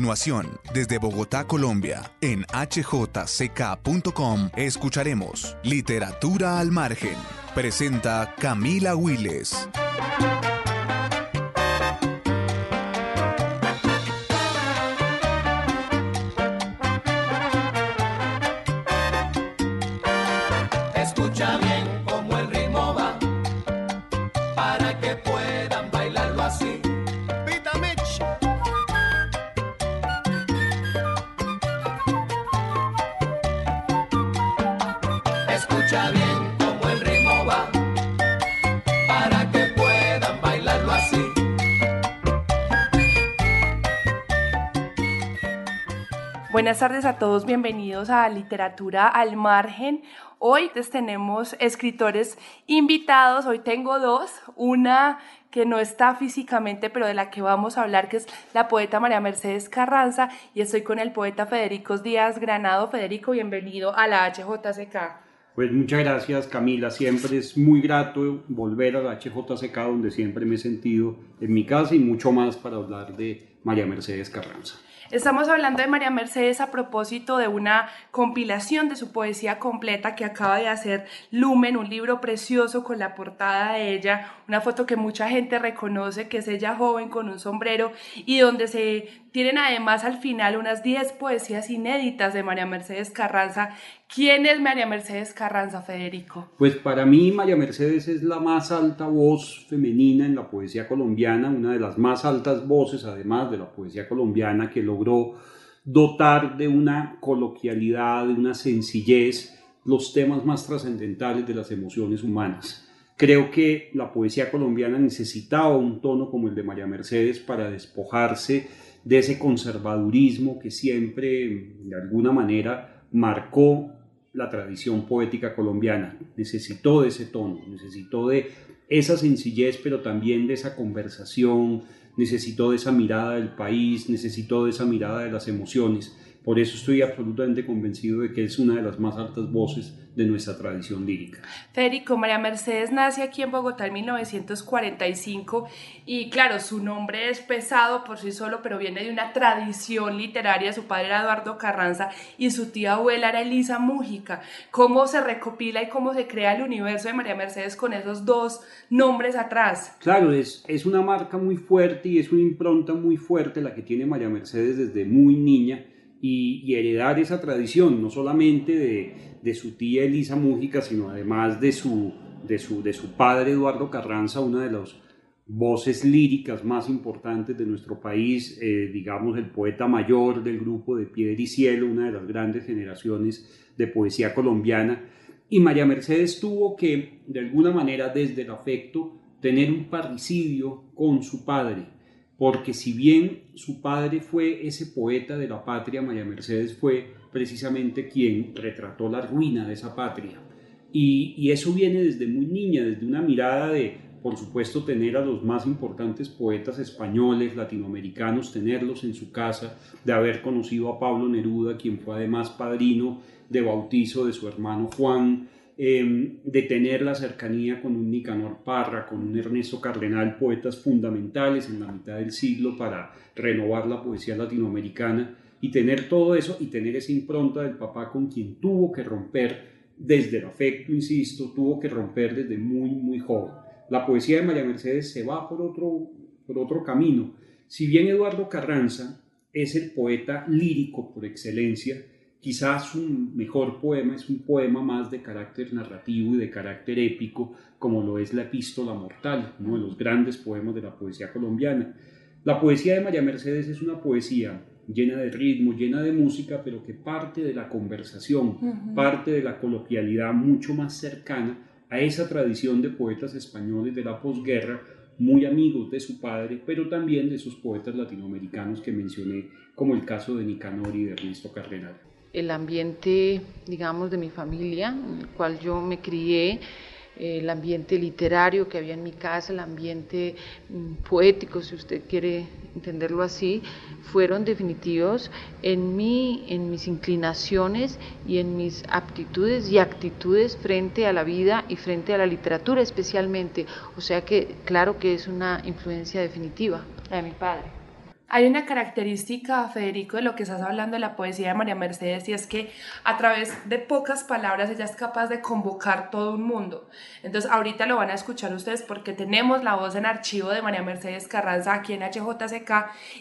continuación, desde Bogotá, Colombia, en hjck.com, escucharemos Literatura al Margen. Presenta Camila Willes. Para que puedan bailarlo así. Buenas tardes a todos, bienvenidos a Literatura al Margen. Hoy tenemos escritores invitados, hoy tengo dos, una que no está físicamente, pero de la que vamos a hablar, que es la poeta María Mercedes Carranza, y estoy con el poeta Federico Díaz Granado. Federico, bienvenido a la HJCK. Pues muchas gracias Camila, siempre es muy grato volver a la HJCK donde siempre me he sentido en mi casa y mucho más para hablar de María Mercedes Carranza. Estamos hablando de María Mercedes a propósito de una compilación de su poesía completa que acaba de hacer Lumen, un libro precioso con la portada de ella, una foto que mucha gente reconoce, que es ella joven con un sombrero y donde se tienen además al final unas 10 poesías inéditas de María Mercedes Carranza. ¿Quién es María Mercedes Carranza, Federico? Pues para mí María Mercedes es la más alta voz femenina en la poesía colombiana, una de las más altas voces además de la poesía colombiana que logró dotar de una coloquialidad, de una sencillez los temas más trascendentales de las emociones humanas. Creo que la poesía colombiana necesitaba un tono como el de María Mercedes para despojarse de ese conservadurismo que siempre, de alguna manera, marcó la tradición poética colombiana. Necesitó de ese tono, necesitó de esa sencillez, pero también de esa conversación, necesitó de esa mirada del país, necesitó de esa mirada de las emociones. Por eso estoy absolutamente convencido de que es una de las más altas voces de nuestra tradición lírica. Federico, María Mercedes nace aquí en Bogotá en 1945 y claro, su nombre es pesado por sí solo, pero viene de una tradición literaria. Su padre era Eduardo Carranza y su tía abuela era Elisa Mújica. ¿Cómo se recopila y cómo se crea el universo de María Mercedes con esos dos nombres atrás? Claro, es, es una marca muy fuerte y es una impronta muy fuerte la que tiene María Mercedes desde muy niña y, heredar esa tradición, no solamente de, de, su tía Elisa Mújica, sino además de su, de, su, de su padre Eduardo Carranza, una de las voces líricas más importantes de nuestro país, eh, digamos el poeta mayor del grupo de Piedra y Cielo, una de las grandes generaciones de poesía colombiana. Y María Mercedes tuvo que, de alguna manera, desde el afecto, tener un parricidio con su padre porque si bien su padre fue ese poeta de la patria, María Mercedes fue precisamente quien retrató la ruina de esa patria. Y, eso viene desde muy niña, desde una mirada de, por supuesto, tener a los más importantes poetas españoles, latinoamericanos, tenerlos en su casa, de haber conocido a Pablo Neruda, quien fue además padrino de bautizo de su hermano Juan, eh, de tener la cercanía con un Nicanor Parra, con un Ernesto Cardenal, poetas fundamentales en la mitad del siglo para renovar la poesía latinoamericana y tener todo eso y tener esa impronta del papá con quien tuvo que romper desde el afecto, insisto, tuvo que romper desde muy, muy joven. La poesía de María Mercedes se va por otro, por otro camino. Si bien Eduardo Carranza es el poeta lírico por excelencia, Quizás su mejor poema es un poema más de carácter narrativo y de carácter épico, como lo es la Epístola Mortal, uno de los grandes poemas de la poesía colombiana. La poesía de María Mercedes es una poesía llena de ritmo, llena de música, pero que parte de la conversación, uh -huh. parte de la coloquialidad mucho más cercana a esa tradición de poetas españoles de la posguerra, muy amigos de su padre, pero también de esos poetas latinoamericanos que mencioné, como el caso de Nicanor y de Ernesto Cardenal. El ambiente, digamos, de mi familia, en el cual yo me crié, el ambiente literario que había en mi casa, el ambiente mm, poético, si usted quiere entenderlo así, fueron definitivos en, mí, en mis inclinaciones y en mis aptitudes y actitudes frente a la vida y frente a la literatura especialmente. O sea que claro que es una influencia definitiva la de mi padre. Hay una característica, Federico, de lo que estás hablando de la poesía de María Mercedes y es que a través de pocas palabras ella es capaz de convocar todo un mundo. Entonces ahorita lo van a escuchar ustedes porque tenemos la voz en archivo de María Mercedes Carranza aquí en HJCK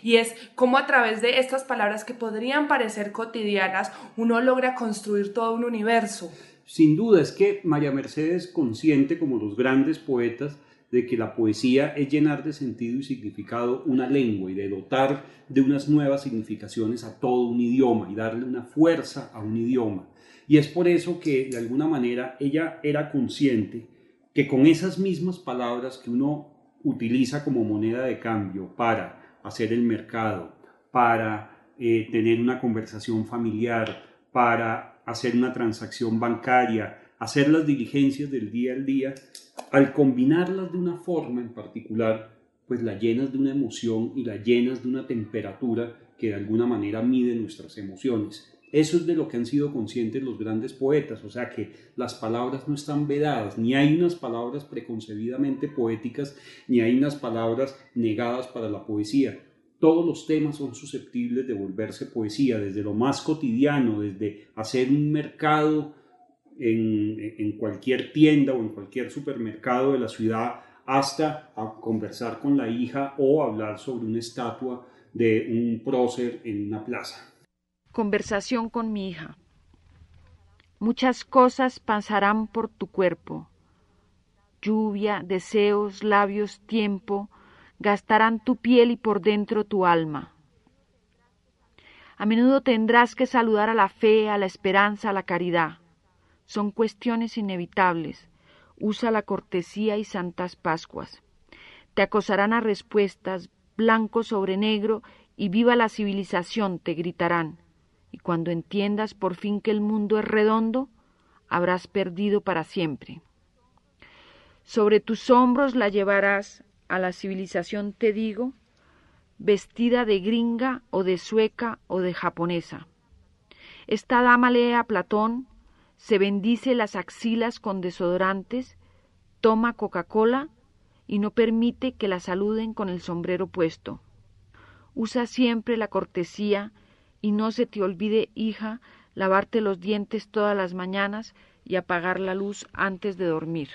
y es como a través de estas palabras que podrían parecer cotidianas uno logra construir todo un universo. Sin duda es que María Mercedes, consciente como los grandes poetas, de que la poesía es llenar de sentido y significado una lengua y de dotar de unas nuevas significaciones a todo un idioma y darle una fuerza a un idioma. Y es por eso que de alguna manera ella era consciente que con esas mismas palabras que uno utiliza como moneda de cambio para hacer el mercado, para eh, tener una conversación familiar, para hacer una transacción bancaria, hacer las diligencias del día al día, al combinarlas de una forma en particular, pues la llenas de una emoción y la llenas de una temperatura que de alguna manera mide nuestras emociones. Eso es de lo que han sido conscientes los grandes poetas, o sea que las palabras no están vedadas, ni hay unas palabras preconcebidamente poéticas, ni hay unas palabras negadas para la poesía. Todos los temas son susceptibles de volverse poesía, desde lo más cotidiano, desde hacer un mercado en, cualquier tienda o en cualquier supermercado de la ciudad hasta a conversar con la hija o hablar sobre una estatua de un prócer en una plaza. Conversación con mi hija. Muchas cosas pasarán por tu cuerpo. Lluvia, deseos, labios, tiempo, gastarán tu piel y por dentro tu alma. A menudo tendrás que saludar a la fe, a la esperanza, a la caridad. Son cuestiones inevitables. Usa la cortesía y santas Pascuas. Te acosarán a respuestas, blanco sobre negro, y viva la civilización, te gritarán. Y cuando entiendas por fin que el mundo es redondo, habrás perdido para siempre. Sobre tus hombros la llevarás a la civilización, te digo, vestida de gringa o de sueca o de japonesa. Esta dama lee a Platón, se bendice las axilas con desodorantes, toma Coca-Cola y no permite que la saluden con el sombrero puesto. Usa siempre la cortesía y no se te olvide, hija, lavarte los dientes todas las mañanas y apagar la luz antes de dormir.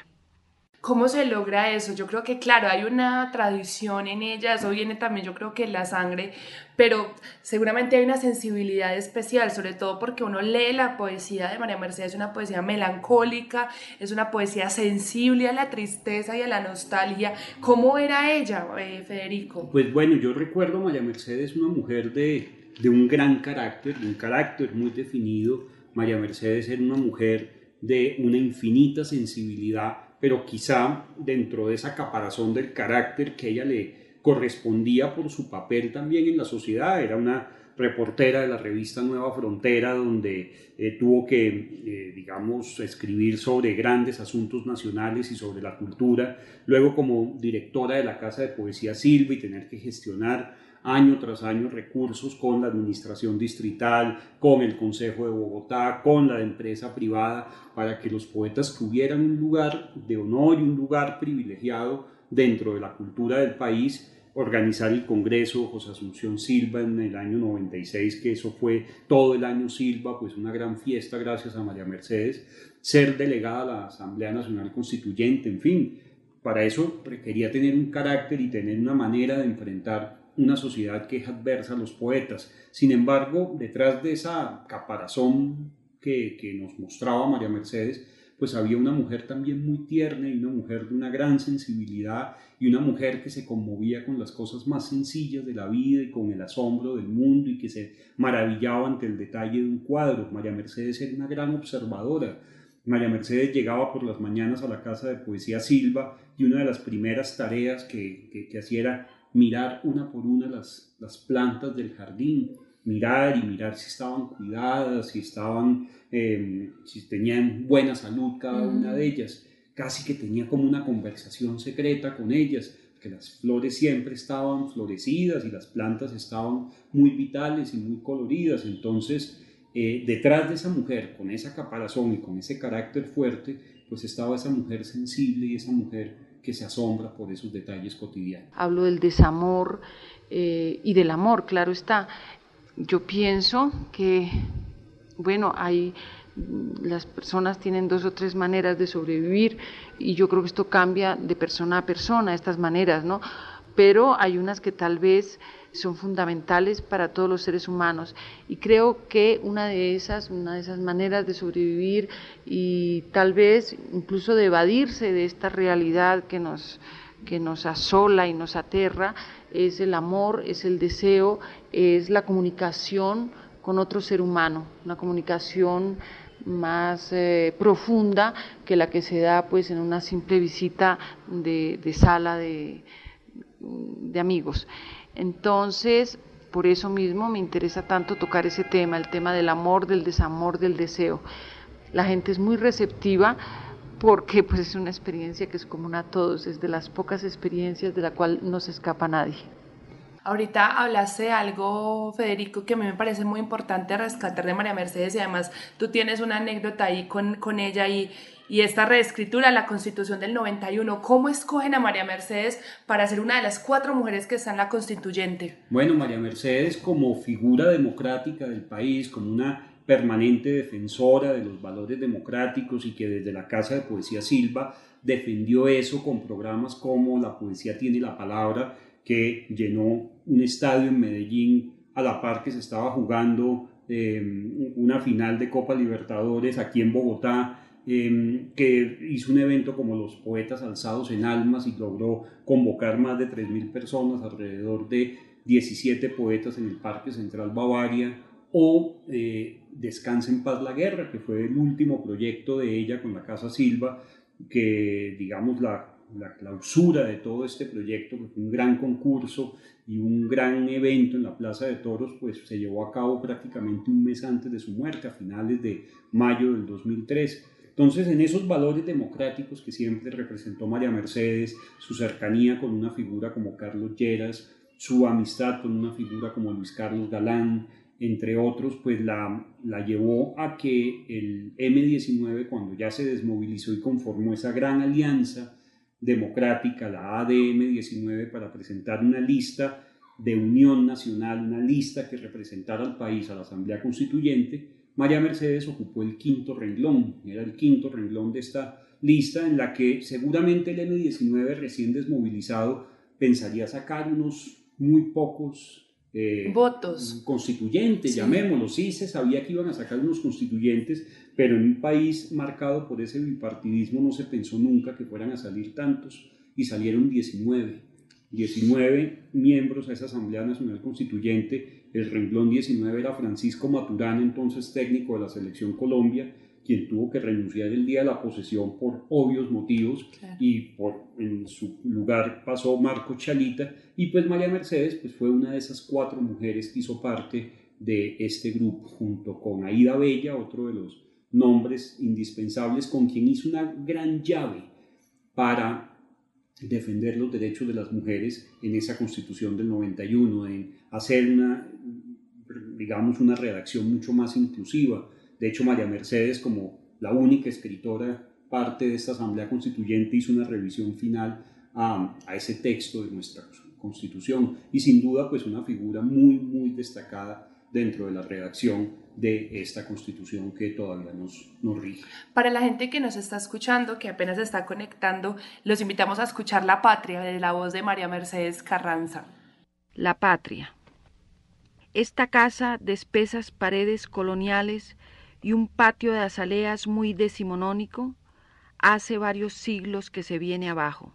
¿Cómo se logra eso? Yo creo que, claro, hay una tradición en ella, eso viene también, yo creo que en la sangre, pero seguramente hay una sensibilidad especial, sobre todo porque uno lee la poesía de María Mercedes, es una poesía melancólica, es una poesía sensible a la tristeza y a la nostalgia. ¿Cómo era ella, eh, Federico? Pues bueno, yo recuerdo a María Mercedes una mujer de, de un gran carácter, de un carácter muy definido. María Mercedes era una mujer de una infinita sensibilidad pero quizá dentro de esa caparazón del carácter que ella le correspondía por su papel también en la sociedad, era una reportera de la revista Nueva Frontera, donde eh, tuvo que, eh, digamos, escribir sobre grandes asuntos nacionales y sobre la cultura, luego como directora de la Casa de Poesía Silva y tener que gestionar año tras año recursos con la administración distrital, con el Consejo de Bogotá, con la empresa privada, para que los poetas tuvieran un lugar de honor y un lugar privilegiado dentro de la cultura del país organizar el Congreso José Asunción Silva en el año 96, que eso fue todo el año Silva, pues una gran fiesta gracias a María Mercedes, ser delegada a la Asamblea Nacional Constituyente, en fin, para eso requería tener un carácter y tener una manera de enfrentar una sociedad que es adversa a los poetas. Sin embargo, detrás de esa caparazón que, que nos mostraba María Mercedes, pues había una mujer también muy tierna y una mujer de una gran sensibilidad y una mujer que se conmovía con las cosas más sencillas de la vida y con el asombro del mundo y que se maravillaba ante el detalle de un cuadro. María Mercedes era una gran observadora María Mercedes llegaba por las mañanas a la casa de poesía Silva y una de las primeras tareas que, que, hacía era mirar una por una las, las plantas del jardín, mirar y mirar si estaban cuidadas, si estaban, em, si tenían buena salud cada una de ellas. Casi que tenía como una conversación secreta con ellas, que las flores siempre estaban florecidas y las plantas estaban muy vitales y muy coloridas. Entonces, eh, detrás de esa mujer, con esa caparazón y con ese carácter fuerte, pues estaba esa mujer sensible y esa mujer que se asombra por esos detalles cotidianos. Hablo del desamor eh, y del amor, claro está. Yo pienso que, bueno, hay las personas tienen dos o tres maneras de sobrevivir y yo creo que esto cambia de persona a persona, estas maneras, ¿no? Pero hay unas que tal vez son fundamentales para todos los seres humanos. Y creo que una de esas, una de esas maneras de sobrevivir y tal vez incluso de evadirse de esta realidad que nos que nos asola y nos aterra es el amor, es el deseo, es la comunicación con otro ser humano, una comunicación más eh, profunda que la que se da pues en una simple visita de, sala de, de amigos. Entonces, por eso mismo me interesa tanto tocar ese tema, el tema del amor, del desamor, del deseo. La gente es muy receptiva porque pues es una experiencia que es común a todos, es de las pocas experiencias de la cual no se escapa nadie. Ahorita hablaste de algo, Federico, que a mí me parece muy importante rescatar de María Mercedes y además tú tienes una anécdota ahí con, con ella y, y esta reescritura, la Constitución del 91. ¿Cómo escogen a María Mercedes para ser una de las cuatro mujeres que está en la constituyente? Bueno, María Mercedes como figura democrática del país, como una permanente defensora de los valores democráticos y que desde la Casa de Poesía Silva defendió eso con programas como La Poesía tiene la palabra, que llenó un estadio en Medellín a la par que se estaba jugando em, una final de Copa Libertadores aquí en Bogotá, em, que hizo un evento como los Poetas Alzados en Almas y logró convocar más de 3.000 personas, alrededor de 17 poetas en el Parque Central Bavaria, o eh, Descansa en Paz la Guerra, que fue el último proyecto de ella con la Casa Silva, que digamos la la clausura de todo este proyecto, que fue un gran concurso y un gran evento en la Plaza de Toros, pues se llevó a cabo prácticamente un mes antes de su muerte, a finales de mayo del 2003. Entonces, en esos valores democráticos que siempre representó María Mercedes, su cercanía con una figura como Carlos Lleras, su amistad con una figura como Luis Carlos Galán, entre otros, pues la, la llevó a que el M19, cuando ya se desmovilizó y conformó esa gran alianza, democrática, la ADM 19, para presentar una lista de unión nacional, una lista que representara al país a la Asamblea Constituyente, María Mercedes ocupó el quinto renglón, era el quinto renglón de esta lista en la que seguramente el M19 recién desmovilizado pensaría sacar unos muy pocos eh, votos. constituyentes, llamémoslo. Sí, se sabía que iban a sacar unos constituyentes, pero en un país marcado por ese bipartidismo no se pensó nunca que fueran a salir tantos y salieron 19. 19 miembros a esa Asamblea Nacional Constituyente. El renglón 19 era Francisco Maturana, entonces técnico de la Selección Colombia, quien tuvo que renunciar el día de la posesión por obvios motivos y por, en su lugar pasó Marco Chalita y pues María Mercedes pues fue una de esas cuatro mujeres que hizo parte de este grupo junto con Aida Bella, otro de los nombres indispensables con quien hizo una gran llave para defender los derechos de las mujeres en esa constitución del 91, en hacer una, digamos, una redacción mucho más inclusiva, de hecho, María Mercedes, como la única escritora parte de esta Asamblea Constituyente, hizo una revisión final a, ese texto de nuestra Constitución y sin duda pues una figura muy, muy destacada dentro de la redacción de esta constitución que todavía nos, nos rige. Para la gente que nos está escuchando, que apenas se está conectando, los invitamos a escuchar La Patria de la voz de María Mercedes Carranza. La Patria. Esta casa de espesas paredes coloniales y un patio de azaleas muy decimonónico, hace varios siglos que se viene abajo.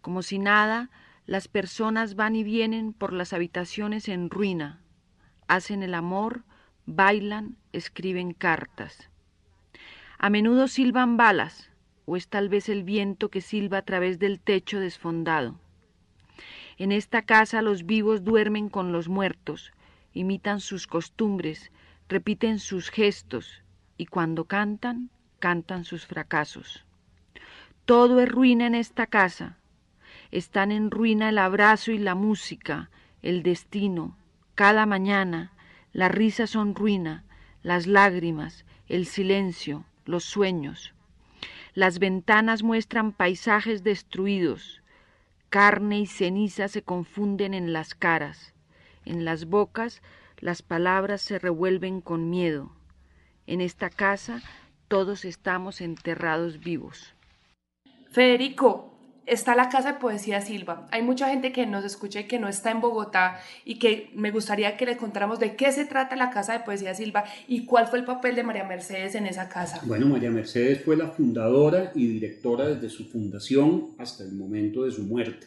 Como si nada, las personas van y vienen por las habitaciones en ruina, hacen el amor, bailan, escriben cartas. A menudo silban balas, o es tal vez el viento que silba a través del techo desfondado. En esta casa los vivos duermen con los muertos, imitan sus costumbres, repiten sus gestos, y cuando cantan, cantan sus fracasos. Todo es ruina en esta casa. Están en ruina el abrazo y la música, el destino. Cada mañana las risas son ruina, las lágrimas, el silencio, los sueños. Las ventanas muestran paisajes destruidos. Carne y ceniza se confunden en las caras. En las bocas las palabras se revuelven con miedo. En esta casa todos estamos enterrados vivos. Federico, está la Casa de Poesía Silva. Hay mucha gente que nos escucha y que no está en Bogotá y que me gustaría que le contáramos de qué se trata la Casa de Poesía Silva y cuál fue el papel de María Mercedes en esa casa. Bueno, María Mercedes fue la fundadora y directora desde su fundación hasta el momento de su muerte.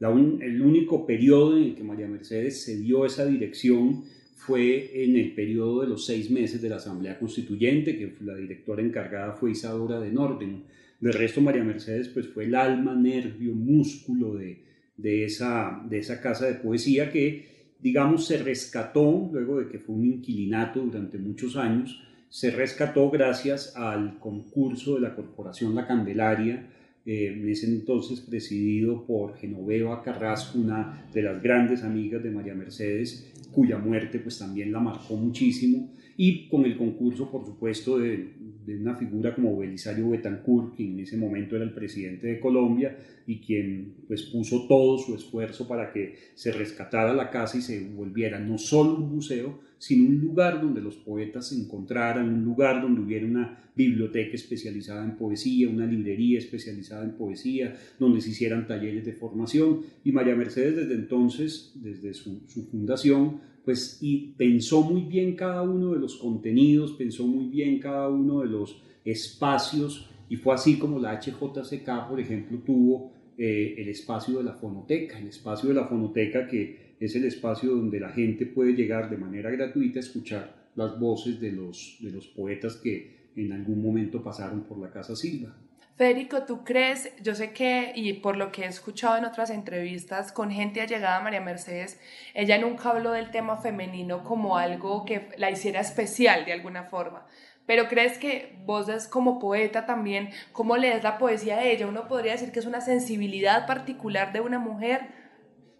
el único periodo en el que María Mercedes se dio esa dirección fue en el periodo de los seis meses de la Asamblea Constituyente, que la directora encargada fue Isadora de Norden del resto, María Mercedes pues, fue el alma, nervio, músculo de, de, esa, de esa casa de poesía que, digamos, se rescató luego de que fue un inquilinato durante muchos años, se rescató gracias al concurso de la Corporación La Candelaria, eh, en ese entonces presidido por Genoveva Carrasco, una de las grandes amigas de María Mercedes, cuya muerte pues también la marcó muchísimo, y con el concurso, por supuesto, de, de una figura como Belisario Betancourt, que en ese momento era el presidente de Colombia y quien pues puso todo su esfuerzo para que se rescatara la casa y se volviera no solo un museo, sino un lugar donde los poetas se encontraran, un lugar donde hubiera una biblioteca especializada en poesía, una librería especializada en poesía, donde se hicieran talleres de formación. Y María Mercedes desde entonces, desde su, fundación, pues pensó muy bien cada uno de los contenidos, pensó muy bien cada uno de los espacios y fue así como la HJCK, por ejemplo, tuvo eh, el espacio de la fonoteca, el espacio de la fonoteca que es el espacio donde la gente puede llegar de manera gratuita a escuchar las voces de los, de los poetas que en algún momento pasaron por la Casa Silva. Federico, ¿tú crees? Yo sé que, y por lo que he escuchado en otras entrevistas con gente allegada a María Mercedes, ella nunca habló del tema femenino como algo que la hiciera especial de alguna forma. Pero crees que vos como poeta también, ¿cómo lees la poesía de ella? Uno podría decir que es una sensibilidad particular de una mujer.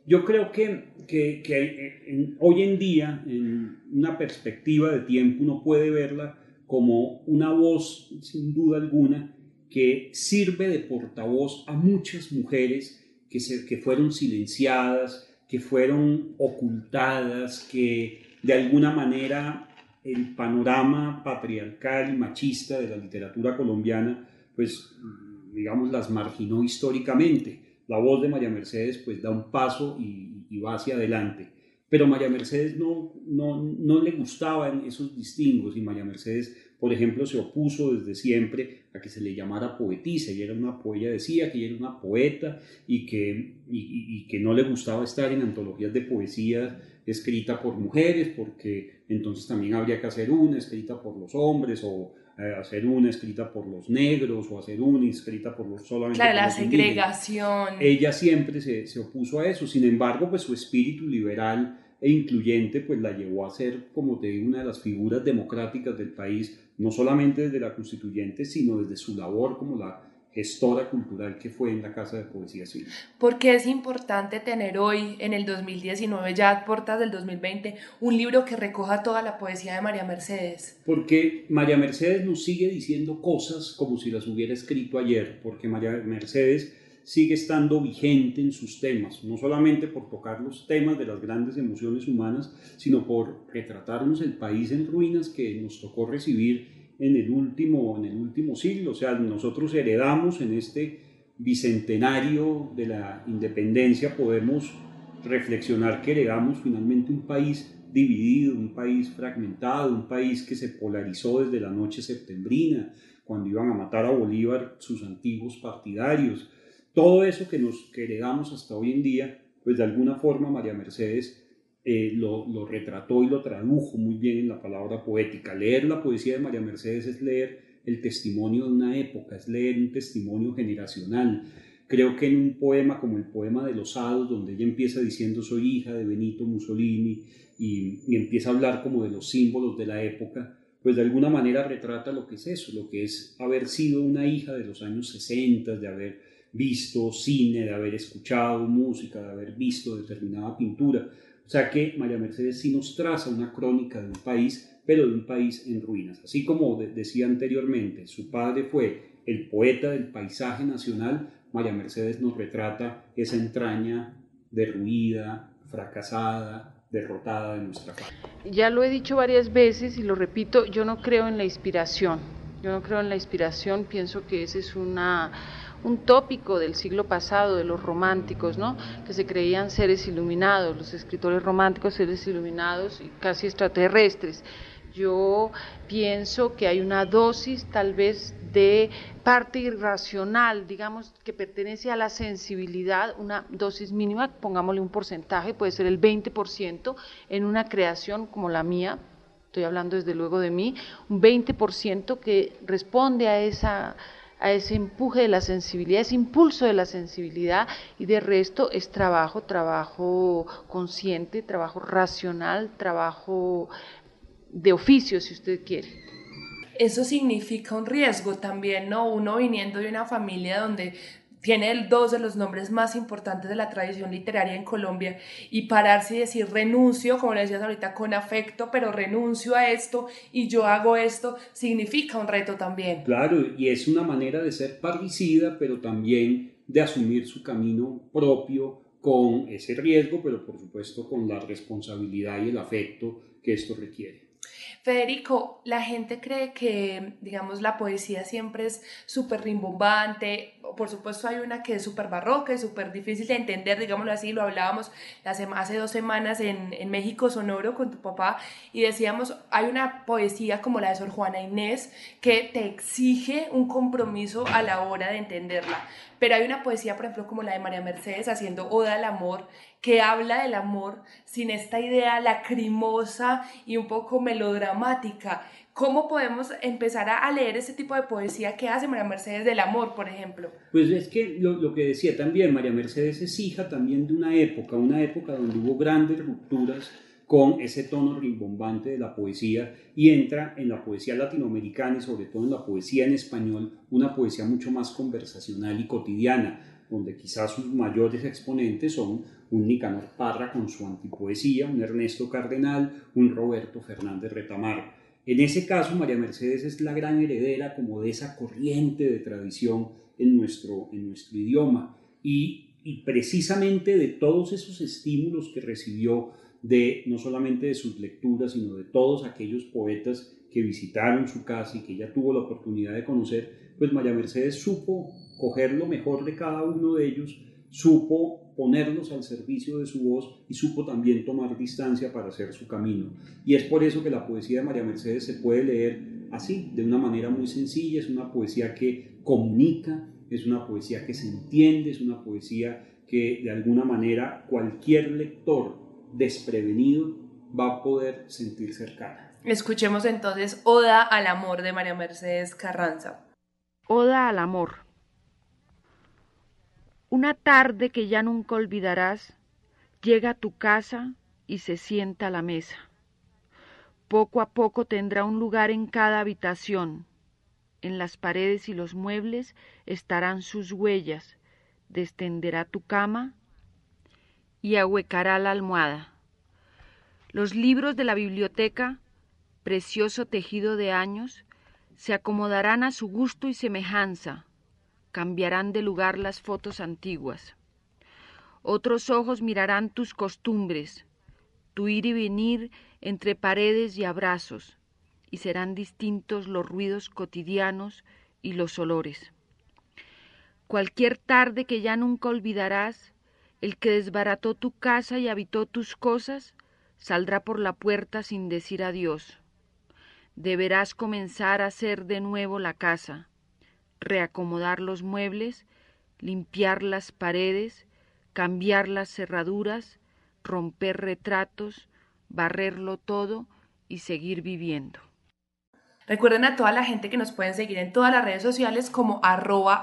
Yo creo que, que, hoy en día, en una perspectiva de tiempo, uno puede verla como una voz, sin duda alguna, que sirve de portavoz a muchas mujeres que, se, que fueron silenciadas, que fueron ocultadas, que de alguna manera el panorama patriarcal y machista de la literatura colombiana, pues digamos, las marginó históricamente. La voz de María Mercedes pues da un paso y, va hacia adelante. Pero María Mercedes no, no, no le gustaban esos distingos y María Mercedes por ejemplo, se opuso desde siempre a que se le llamara poetisa, y era una ella decía que ella era una poeta y que, y, que no le gustaba estar en antologías de poesía escrita por mujeres, porque entonces también habría que hacer una escrita por los hombres o eh, hacer una escrita por los negros o hacer una escrita por los solamente claro, la segregación. Ella siempre se, se, opuso a eso, sin embargo, pues su espíritu liberal e incluyente pues la llevó a ser, como te digo, una de las figuras democráticas del país, no solamente desde la constituyente, sino desde su labor como la gestora cultural que fue en la Casa de Poesía Civil. ¿Por qué es importante tener hoy, en el 2019, ya a puertas del 2020, un libro que recoja toda la poesía de María Mercedes? Porque María Mercedes nos sigue diciendo cosas como si las hubiera escrito ayer, porque María Mercedes sigue estando vigente en sus temas, no solamente por tocar los temas de las grandes emociones humanas, sino por retratarnos el país en ruinas que nos tocó recibir en el último, en el último siglo. O sea, nosotros heredamos en este bicentenario de la independencia, podemos reflexionar que heredamos finalmente un país dividido, un país fragmentado, un país que se polarizó desde la noche septembrina, cuando iban a matar a Bolívar sus antiguos partidarios, todo eso que nos heredamos hasta hoy en día, pues de alguna forma María Mercedes eh, lo, retrató y lo tradujo muy bien en la palabra poética. Leer la poesía de María Mercedes es leer el testimonio de una época, es leer un testimonio generacional. Creo que en un poema como el poema de los hados, donde ella empieza diciendo soy hija de Benito Mussolini y, y empieza a hablar como de los símbolos de la época, pues de alguna manera retrata lo que es eso, lo que es haber sido una hija de los años 60, de haber visto cine, de haber escuchado música, de haber visto determinada pintura. O sea que María Mercedes sí nos traza una crónica de un país, pero de un país en ruinas. Así como decía anteriormente, su padre fue el poeta del paisaje nacional, María Mercedes nos retrata esa entraña derruida, fracasada, derrotada de nuestra patria. Ya lo he dicho varias veces y lo repito, yo no creo en la inspiración. Yo no creo en la inspiración, pienso que ese es una un tópico del siglo pasado de los románticos, ¿no? que se creían seres iluminados, los escritores románticos seres iluminados y casi extraterrestres. Yo pienso que hay una dosis tal vez de parte irracional, digamos, que pertenece a la sensibilidad, una dosis mínima, pongámosle un porcentaje, puede ser el 20% en una creación como la mía, estoy hablando desde luego de mí, un 20% que responde a esa a ese empuje de la sensibilidad, ese impulso de la sensibilidad y de resto es trabajo, trabajo consciente, trabajo racional, trabajo de oficio, si usted quiere. Eso significa un riesgo también, ¿no? Uno viniendo de una familia donde tiene dos de los nombres más importantes de la tradición literaria en Colombia y pararse y decir renuncio, como le decías ahorita, con afecto, pero renuncio a esto y yo hago esto, significa un reto también. Claro, y es una manera de ser parricida, pero también de asumir su camino propio con ese riesgo, pero por supuesto con la responsabilidad y el afecto que esto requiere. Federico, la gente cree que, digamos, la poesía siempre es súper rimbombante. Por supuesto, hay una que es súper barroca, es súper difícil de entender, digámoslo así. Lo hablábamos hace dos semanas en, en México Sonoro con tu papá y decíamos, hay una poesía como la de Sor Juana Inés que te exige un compromiso a la hora de entenderla. Pero hay una poesía, por ejemplo, como la de María Mercedes haciendo Oda al Amor, que habla del amor sin esta idea lacrimosa y un poco melodramática. ¿Cómo podemos empezar a leer ese tipo de poesía que hace María Mercedes del amor, por ejemplo? Pues es que lo, lo, que decía también, María Mercedes es hija también de una época, una época donde hubo grandes rupturas con ese tono rimbombante de la poesía y entra en la poesía latinoamericana y sobre todo en la poesía en español, una poesía mucho más conversacional y cotidiana, donde quizás sus mayores exponentes son un Nicanor Parra con su antipoesía, un Ernesto Cardenal, un Roberto Fernández Retamar. En ese caso, María Mercedes es la gran heredera como de esa corriente de tradición en nuestro, en nuestro idioma. Y, y precisamente de todos esos estímulos que recibió de no solamente de sus lecturas, sino de todos aquellos poetas que visitaron su casa y que ella tuvo la oportunidad de conocer, pues María Mercedes supo coger lo mejor de cada uno de ellos, supo ponerlos al servicio de su voz y supo también tomar distancia para hacer su camino. Y es por eso que la poesía de María Mercedes se puede leer así, de una manera muy sencilla, es una poesía que comunica, es una poesía que se entiende, es una poesía que de alguna manera cualquier lector desprevenido va a poder sentir cercana. Escuchemos entonces Oda al Amor de María Mercedes Carranza. Oda al Amor. Una tarde que ya nunca olvidarás, llega a tu casa y se sienta a la mesa. Poco a poco tendrá un lugar en cada habitación. En las paredes y los muebles estarán sus huellas. Descenderá tu cama y ahuecará la almohada. Los libros de la biblioteca, precioso tejido de años, se acomodarán a su gusto y semejanza, cambiarán de lugar las fotos antiguas. Otros ojos mirarán tus costumbres, tu ir y venir entre paredes y abrazos, y serán distintos los ruidos cotidianos y los olores. Cualquier tarde que ya nunca olvidarás, el que desbarató tu casa y habitó tus cosas, saldrá por la puerta sin decir adiós. Deberás comenzar a hacer de nuevo la casa, reacomodar los muebles, limpiar las paredes, cambiar las cerraduras, romper retratos, barrerlo todo y seguir viviendo. Recuerden a toda la gente que nos pueden seguir en todas las redes sociales como arroba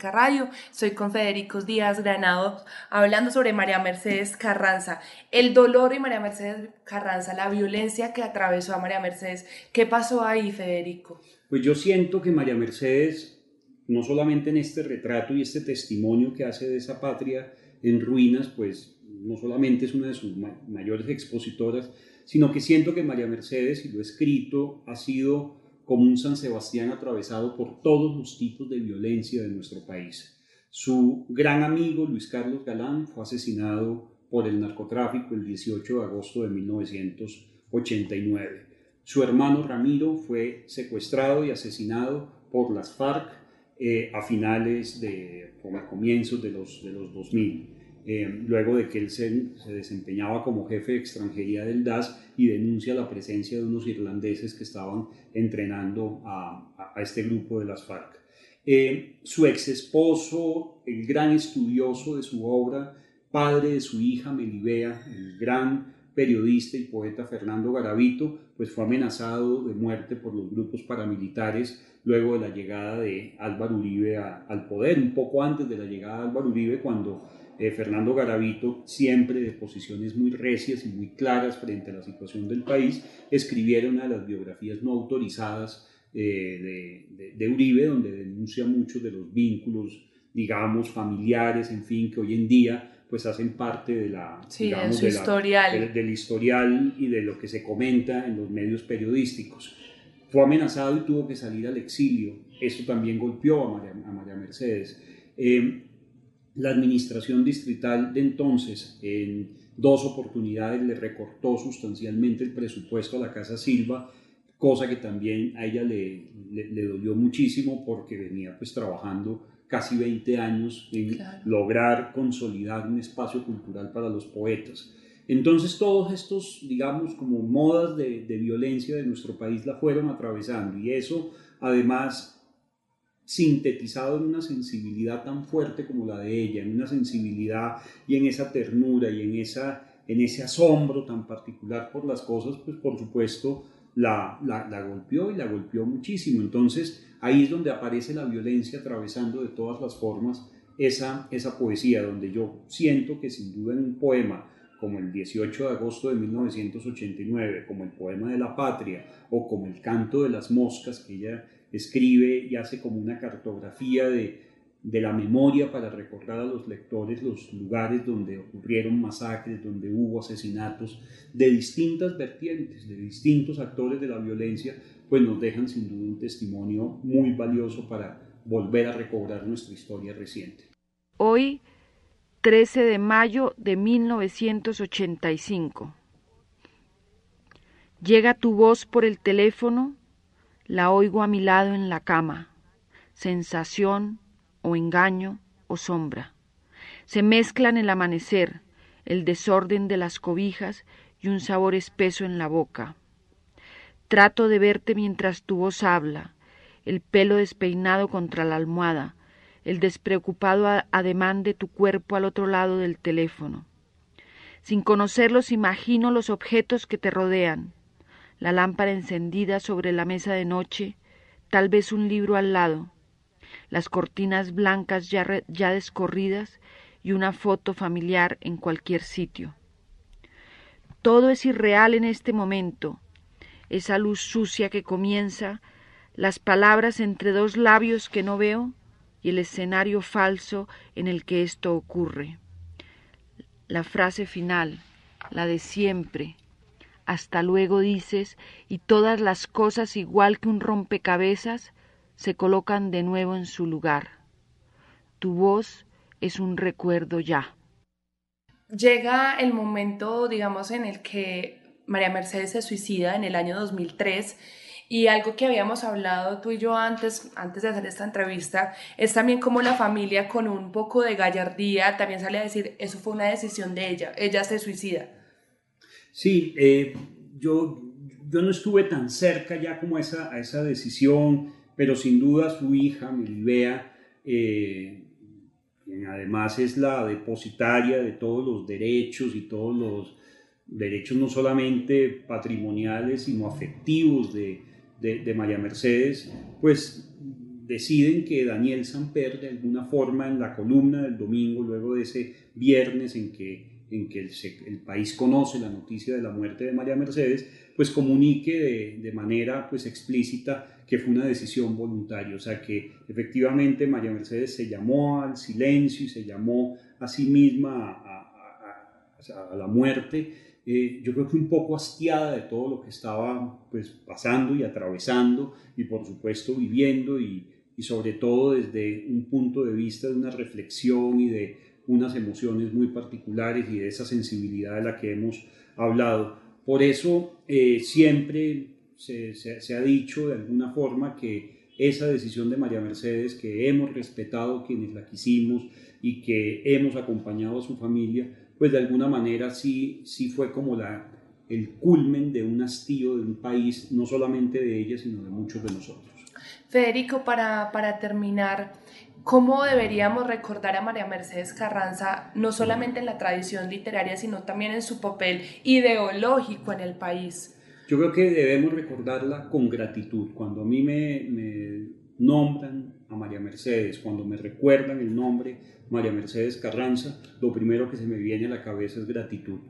Radio. Soy con Federico Díaz Granados hablando sobre María Mercedes Carranza. El dolor de María Mercedes Carranza, la violencia que atravesó a María Mercedes. ¿Qué pasó ahí, Federico? Pues yo siento que María Mercedes, no solamente en este retrato y este testimonio que hace de esa patria en ruinas, pues no solamente es una de sus mayores expositoras, sino que siento que María Mercedes, y lo escrito, ha sido como un San Sebastián atravesado por todos los tipos de violencia de nuestro país. Su gran amigo Luis Carlos Galán fue asesinado por el narcotráfico el 18 de agosto de 1989. Su hermano Ramiro fue secuestrado y asesinado por las FARC eh, a finales de, a comienzos de los, de los 2000. Eh, luego de que él se, desempeñaba como jefe de extranjería del DAS y denuncia la presencia de unos irlandeses que estaban entrenando a, este grupo de las FARC. Eh, su ex esposo, el gran estudioso de su obra, padre de su hija Melibea, el gran periodista y poeta Fernando Garavito, pues fue amenazado de muerte por los grupos paramilitares luego de la llegada de Álvaro Uribe al poder, un poco antes de la llegada de Álvaro Uribe, cuando eh, Fernando Garavito, siempre de posiciones muy recias y muy claras frente a la situación del país, escribiera una de las biografías no autorizadas eh, de, Uribe, donde denuncia muchos de los vínculos, digamos, familiares, en fin, que hoy en día pues hacen parte de la, digamos, historial. del historial y de lo que se comenta en los medios periodísticos. Fue amenazado y tuvo que salir al exilio. Eso también golpeó a María, Mercedes. Eh, la administración distrital de entonces, en dos oportunidades, le recortó sustancialmente el presupuesto a la Casa Silva, cosa que también a ella le, le, dolió muchísimo porque venía pues trabajando casi 20 años en lograr consolidar un espacio cultural para los poetas. Entonces todos estos, digamos, como modas de, de violencia de nuestro país la fueron atravesando y eso además sintetizado en una sensibilidad tan fuerte como la de ella, en una sensibilidad y en esa ternura y en, esa, en ese asombro tan particular por las cosas, pues por supuesto la, la, golpeó y la golpeó muchísimo. Entonces ahí es donde aparece la violencia atravesando de todas las formas esa, esa poesía, donde yo siento que sin duda en un poema como el 18 de agosto de 1989, como el poema de la patria o como el canto de las moscas que ella escribe y hace como una cartografía de, de la memoria para recordar a los lectores los lugares donde ocurrieron masacres, donde hubo asesinatos de distintas vertientes, de distintos actores de la violencia, pues nos dejan sin duda un testimonio muy valioso para volver a recobrar nuestra historia reciente. Hoy, 13 de mayo de 1985. Llega tu voz por el teléfono la oigo a mi lado en la cama, sensación o engaño o sombra. Se mezclan el amanecer, el desorden de las cobijas y un sabor espeso en la boca. Trato de verte mientras tu voz habla, el pelo despeinado contra la almohada, el despreocupado ademán de tu cuerpo al otro lado del teléfono. Sin conocerlos imagino los objetos que te rodean, la lámpara encendida sobre la mesa de noche, tal vez un libro al lado, las cortinas blancas ya, ya descorridas y una foto familiar en cualquier sitio. Todo es irreal en este momento, esa luz sucia que comienza, las palabras entre dos labios que no veo y el escenario falso en el que esto ocurre. La frase final, la de siempre, hasta luego dices, y todas las cosas igual que un rompecabezas se colocan de nuevo en su lugar. Tu voz es un recuerdo ya. Llega el momento, digamos, en el que María Mercedes se suicida en el año 2003 y algo que habíamos hablado tú y yo antes, antes de hacer esta entrevista, es también como la familia con un poco de gallardía también sale a decir, eso fue una decisión de ella, ella se suicida. Sí, eh, yo, yo no estuve tan cerca ya como a esa, a esa decisión, pero sin duda su hija, Melibea, eh, quien además es la depositaria de todos los derechos y todos los derechos no solamente patrimoniales, sino afectivos de, de, María Mercedes, pues deciden que Daniel Samper, de alguna forma, en la columna del domingo, luego de ese viernes en que, en que el, país conoce la noticia de la muerte de María Mercedes, pues comunique de, manera pues explícita que fue una decisión voluntaria, o sea que efectivamente María Mercedes se llamó al silencio y se llamó a sí misma a, la muerte eh, yo creo que un poco hastiada de todo lo que estaba pues, pasando y atravesando y por supuesto viviendo y, y sobre todo desde un punto de vista de una reflexión y de unas emociones muy particulares y de esa sensibilidad de la que hemos hablado. Por eso eh, siempre se, ha dicho de alguna forma que esa decisión de María Mercedes, que hemos respetado quienes la quisimos y que hemos acompañado a su familia, pues de alguna manera sí, sí fue como la, el culmen de un hastío de un país, no solamente de ella, sino de muchos de nosotros. Federico, para, para terminar, ¿cómo deberíamos recordar a María Mercedes Carranza, no solamente en la tradición literaria, sino también en su papel ideológico en el país? Yo creo que debemos recordarla con gratitud. Cuando a mí me, me nombran a María Mercedes, cuando me recuerdan el nombre María Mercedes Carranza, lo primero que se me viene a la cabeza es gratitud,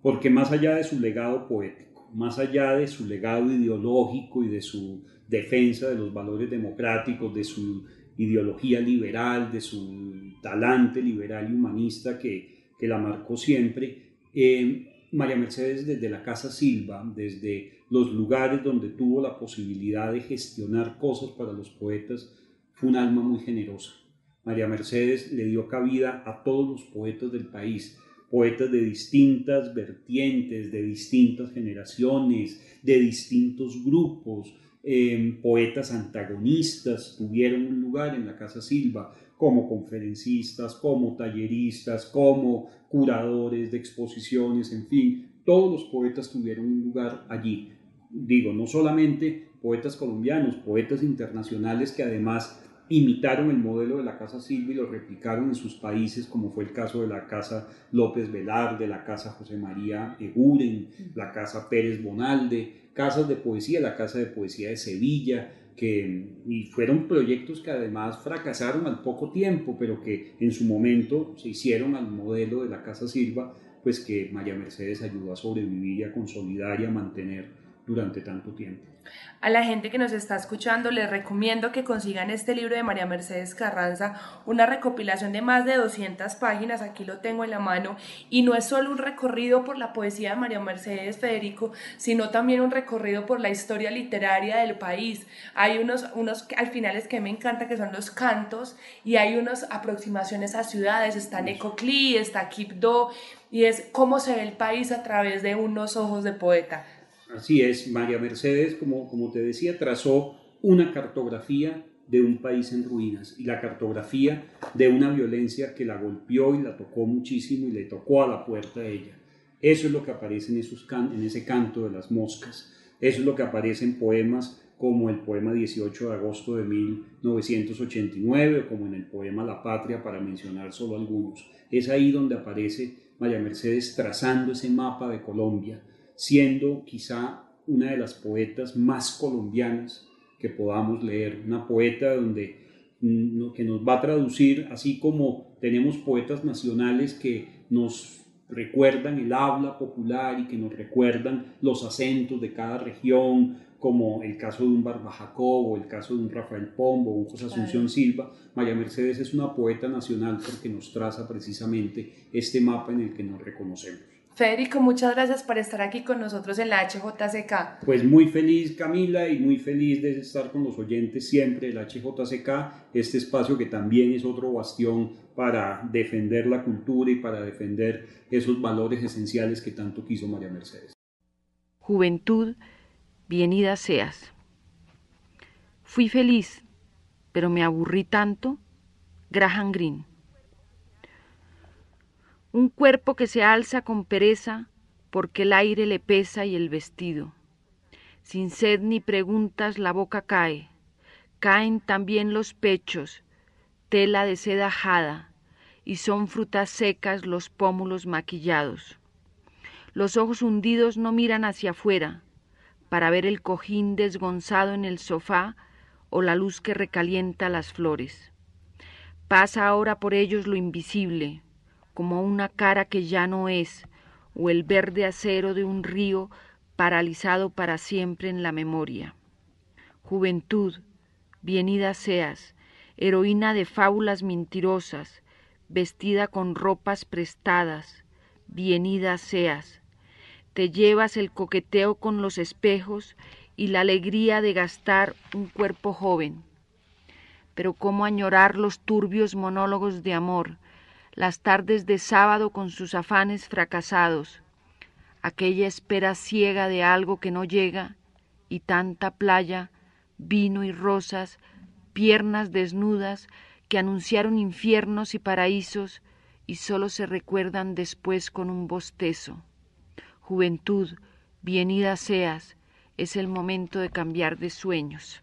porque más allá de su legado poético, más allá de su legado ideológico y de su defensa de los valores democráticos, de su ideología liberal, de su talante liberal y humanista que, que la marcó siempre, eh, María Mercedes desde la Casa Silva, desde los lugares donde tuvo la posibilidad de gestionar cosas para los poetas, fue un alma muy generosa. María Mercedes le dio cabida a todos los poetas del país, poetas de distintas vertientes, de distintas generaciones, de distintos grupos, em, poetas antagonistas tuvieron un lugar en la Casa Silva como conferencistas, como talleristas, como curadores de exposiciones, en fin, todos los poetas tuvieron un lugar allí. Digo, no solamente poetas colombianos, poetas internacionales que además imitaron el modelo de la Casa Silva y lo replicaron en sus países, como fue el caso de la Casa López Velar, de la Casa José María Eguren, la Casa Pérez Bonalde, casas de poesía, la Casa de Poesía de Sevilla, que y fueron proyectos que además fracasaron al poco tiempo, pero que en su momento se hicieron al modelo de la Casa Silva, pues que María Mercedes ayudó a sobrevivir y a consolidar y a mantener durante tanto tiempo. A la gente que nos está escuchando les recomiendo que consigan este libro de María Mercedes Carranza, una recopilación de más de 200 páginas, aquí lo tengo en la mano, y no es solo un recorrido por la poesía de María Mercedes Federico, sino también un recorrido por la historia literaria del país. Hay unos, unos al finales que me encanta que son los cantos y hay unas aproximaciones a ciudades, está Necoclí, está Quibdó, y es cómo se ve el país a través de unos ojos de poeta. Así es, María Mercedes, como, como te decía, trazó una cartografía de un país en ruinas y la cartografía de una violencia que la golpeó y la tocó muchísimo y le tocó a la puerta de ella. Eso es lo que aparece en, esos en ese canto de las moscas. Eso es lo que aparece en poemas como el poema 18 de agosto de 1989 o como en el poema La Patria, para mencionar solo algunos. Es ahí donde aparece María Mercedes trazando ese mapa de Colombia, siendo quizá una de las poetas más colombianas que podamos leer, una poeta donde mm, que nos va a traducir, así como tenemos poetas nacionales que nos recuerdan el habla popular y que nos recuerdan los acentos de cada región, como el caso de un Barba o el caso de un Rafael Pombo un José Asunción Silva, María Mercedes es una poeta nacional porque nos traza precisamente este mapa en el que nos reconocemos. Federico, muchas gracias por estar aquí con nosotros en la HJCK. Pues muy feliz Camila y muy feliz de estar con los oyentes siempre del HJCK, este espacio que también es otro bastión para defender la cultura y para defender esos valores esenciales que tanto quiso María Mercedes. Juventud, bienida seas. Fui feliz, pero me aburrí tanto. Graham Greene un cuerpo que se alza con pereza porque el aire le pesa y el vestido. Sin sed ni preguntas la boca cae, caen también los pechos, tela de seda ajada, y son frutas secas los pómulos maquillados. Los ojos hundidos no miran hacia afuera, para ver el cojín desgonzado en el sofá o la luz que recalienta las flores. Pasa ahora por ellos lo invisible, como una cara que ya no es, o el verde acero de un río paralizado para siempre en la memoria. Juventud, bienida seas, heroína de fábulas mentirosas, vestida con ropas prestadas, bienida seas. Te llevas el coqueteo con los espejos y la alegría de gastar un cuerpo joven. Pero cómo añorar los turbios monólogos de amor, las tardes de sábado con sus afanes fracasados, aquella espera ciega de algo que no llega, y tanta playa, vino y rosas, piernas desnudas que anunciaron infiernos y paraísos y sólo se recuerdan después con un bostezo. Juventud, bienida seas, es el momento de cambiar de sueños.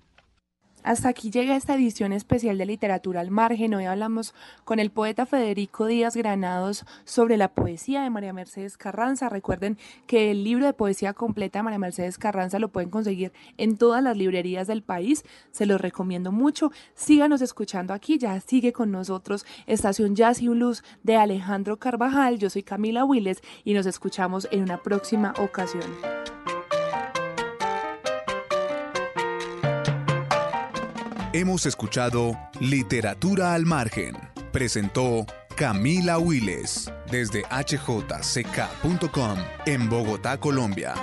Hasta aquí llega esta edición especial de Literatura al Margen. Hoy hablamos con el poeta Federico Díaz Granados sobre la poesía de María Mercedes Carranza. Recuerden que el libro de poesía completa de María Mercedes Carranza lo pueden conseguir en todas las librerías del país. Se los recomiendo mucho. Síganos escuchando aquí. Ya sigue con nosotros Estación Jazz y Blues de Alejandro Carvajal. Yo soy Camila Willes y nos escuchamos en una próxima ocasión. Hemos escuchado Literatura al Margen. Presentó Camila Willes desde hjck.com en Bogotá, Colombia.